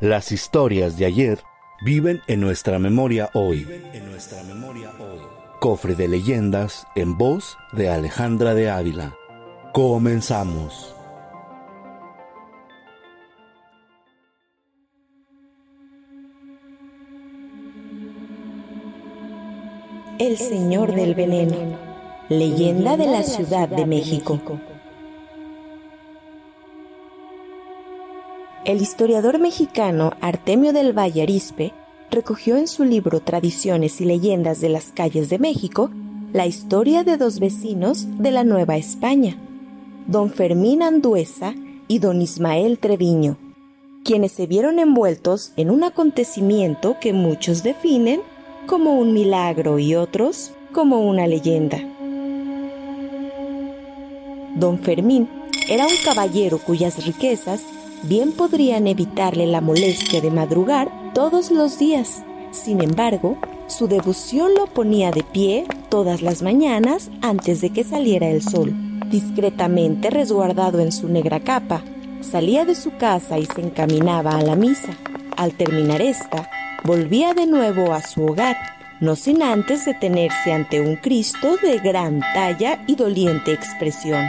Las historias de ayer viven en nuestra memoria hoy. En nuestra memoria hoy. Cofre de leyendas en voz de Alejandra de Ávila. Comenzamos. El Señor del Veneno, leyenda de la Ciudad de México. El historiador mexicano Artemio del Valle Arispe recogió en su libro Tradiciones y leyendas de las calles de México la historia de dos vecinos de la Nueva España, don Fermín Anduesa y don Ismael Treviño, quienes se vieron envueltos en un acontecimiento que muchos definen como un milagro y otros como una leyenda. Don Fermín era un caballero cuyas riquezas bien podrían evitarle la molestia de madrugar todos los días. Sin embargo, su devoción lo ponía de pie todas las mañanas antes de que saliera el sol. Discretamente resguardado en su negra capa, salía de su casa y se encaminaba a la misa. Al terminar esta, volvía de nuevo a su hogar, no sin antes detenerse ante un Cristo de gran talla y doliente expresión.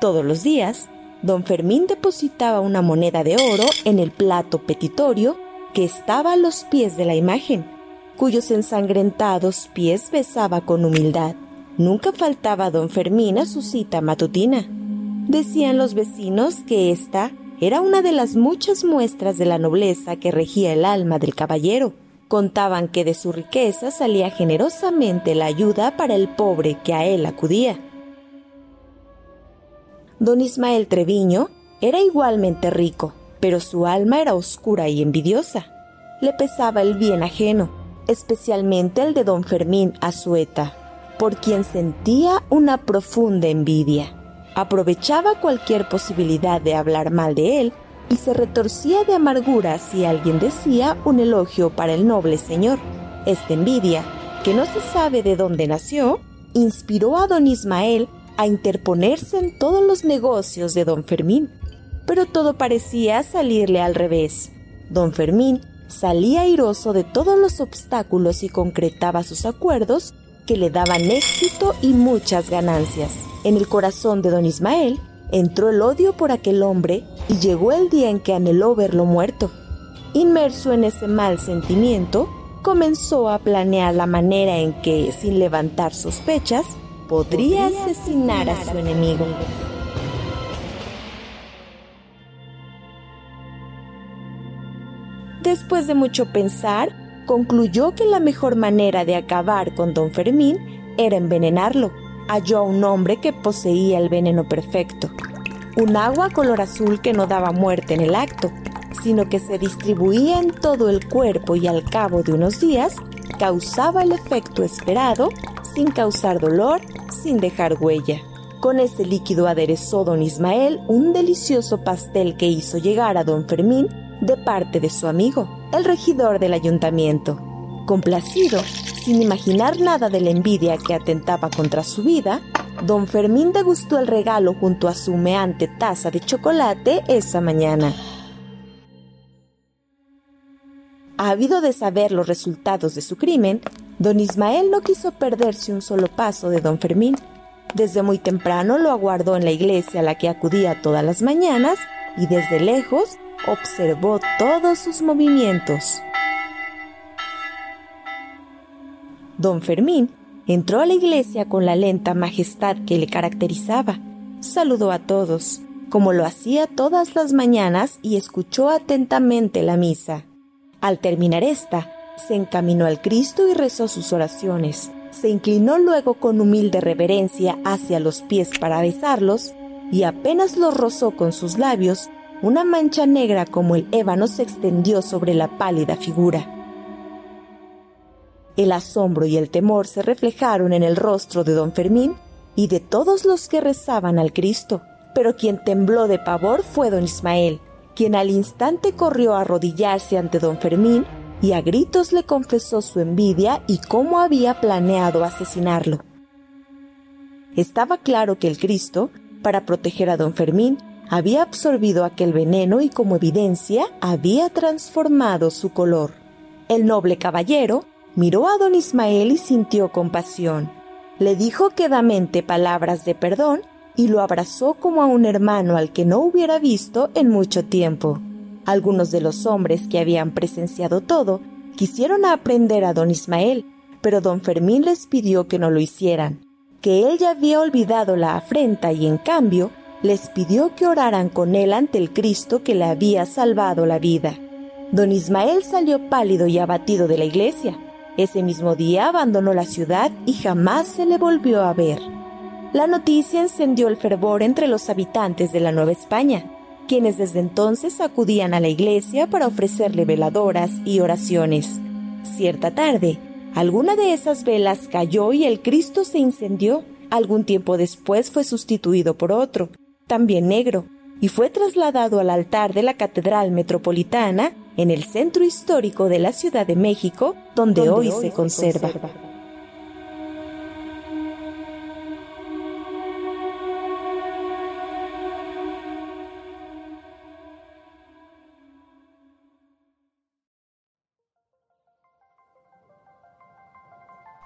Todos los días, don Fermín depositaba una moneda de oro en el plato petitorio que estaba a los pies de la imagen, cuyos ensangrentados pies besaba con humildad. Nunca faltaba don Fermín a su cita matutina. Decían los vecinos que esta era una de las muchas muestras de la nobleza que regía el alma del caballero. Contaban que de su riqueza salía generosamente la ayuda para el pobre que a él acudía. Don Ismael Treviño era igualmente rico, pero su alma era oscura y envidiosa. Le pesaba el bien ajeno, especialmente el de don Fermín Azueta, por quien sentía una profunda envidia. Aprovechaba cualquier posibilidad de hablar mal de él y se retorcía de amargura si alguien decía un elogio para el noble señor. Esta envidia, que no se sabe de dónde nació, inspiró a don Ismael a interponerse en todos los negocios de don Fermín. Pero todo parecía salirle al revés. Don Fermín salía airoso de todos los obstáculos y concretaba sus acuerdos que le daban éxito y muchas ganancias. En el corazón de don Ismael entró el odio por aquel hombre y llegó el día en que anheló verlo muerto. Inmerso en ese mal sentimiento, comenzó a planear la manera en que, sin levantar sospechas, podría asesinar a su enemigo. Después de mucho pensar, concluyó que la mejor manera de acabar con don Fermín era envenenarlo. Halló a un hombre que poseía el veneno perfecto, un agua color azul que no daba muerte en el acto, sino que se distribuía en todo el cuerpo y al cabo de unos días causaba el efecto esperado sin causar dolor, sin dejar huella. Con ese líquido aderezó don Ismael un delicioso pastel que hizo llegar a don Fermín de parte de su amigo, el regidor del ayuntamiento. Complacido, sin imaginar nada de la envidia que atentaba contra su vida, don Fermín degustó el regalo junto a su humeante taza de chocolate esa mañana. Habido de saber los resultados de su crimen, don Ismael no quiso perderse un solo paso de don Fermín. Desde muy temprano lo aguardó en la iglesia a la que acudía todas las mañanas y desde lejos observó todos sus movimientos. Don Fermín entró a la iglesia con la lenta majestad que le caracterizaba. Saludó a todos, como lo hacía todas las mañanas, y escuchó atentamente la misa. Al terminar esta, se encaminó al Cristo y rezó sus oraciones. se inclinó luego con humilde reverencia hacia los pies para besarlos, y apenas los rozó con sus labios, una mancha negra como el ébano se extendió sobre la pálida figura. El asombro y el temor se reflejaron en el rostro de don Fermín y de todos los que rezaban al Cristo, pero quien tembló de pavor fue don Ismael, quien al instante corrió a arrodillarse ante don Fermín y a gritos le confesó su envidia y cómo había planeado asesinarlo. Estaba claro que el Cristo, para proteger a don Fermín, había absorbido aquel veneno y como evidencia había transformado su color. El noble caballero miró a don Ismael y sintió compasión. Le dijo quedamente palabras de perdón y lo abrazó como a un hermano al que no hubiera visto en mucho tiempo. Algunos de los hombres que habían presenciado todo quisieron aprender a don Ismael, pero don Fermín les pidió que no lo hicieran, que él ya había olvidado la afrenta y en cambio les pidió que oraran con él ante el Cristo que le había salvado la vida. Don Ismael salió pálido y abatido de la iglesia. Ese mismo día abandonó la ciudad y jamás se le volvió a ver. La noticia encendió el fervor entre los habitantes de la Nueva España, quienes desde entonces acudían a la iglesia para ofrecerle veladoras y oraciones. Cierta tarde, alguna de esas velas cayó y el Cristo se incendió. Algún tiempo después fue sustituido por otro, también negro, y fue trasladado al altar de la Catedral Metropolitana en el centro histórico de la Ciudad de México, donde, hoy, se, conserva. se conserva.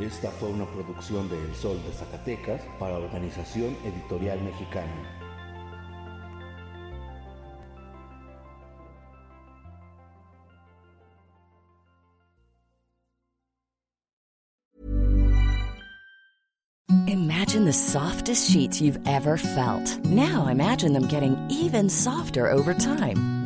Esta fue una producción de El Sol de Zacatecas para Organización Editorial Mexicana. Imagine the softest sheets you've ever felt. Now imagine them getting even softer over time.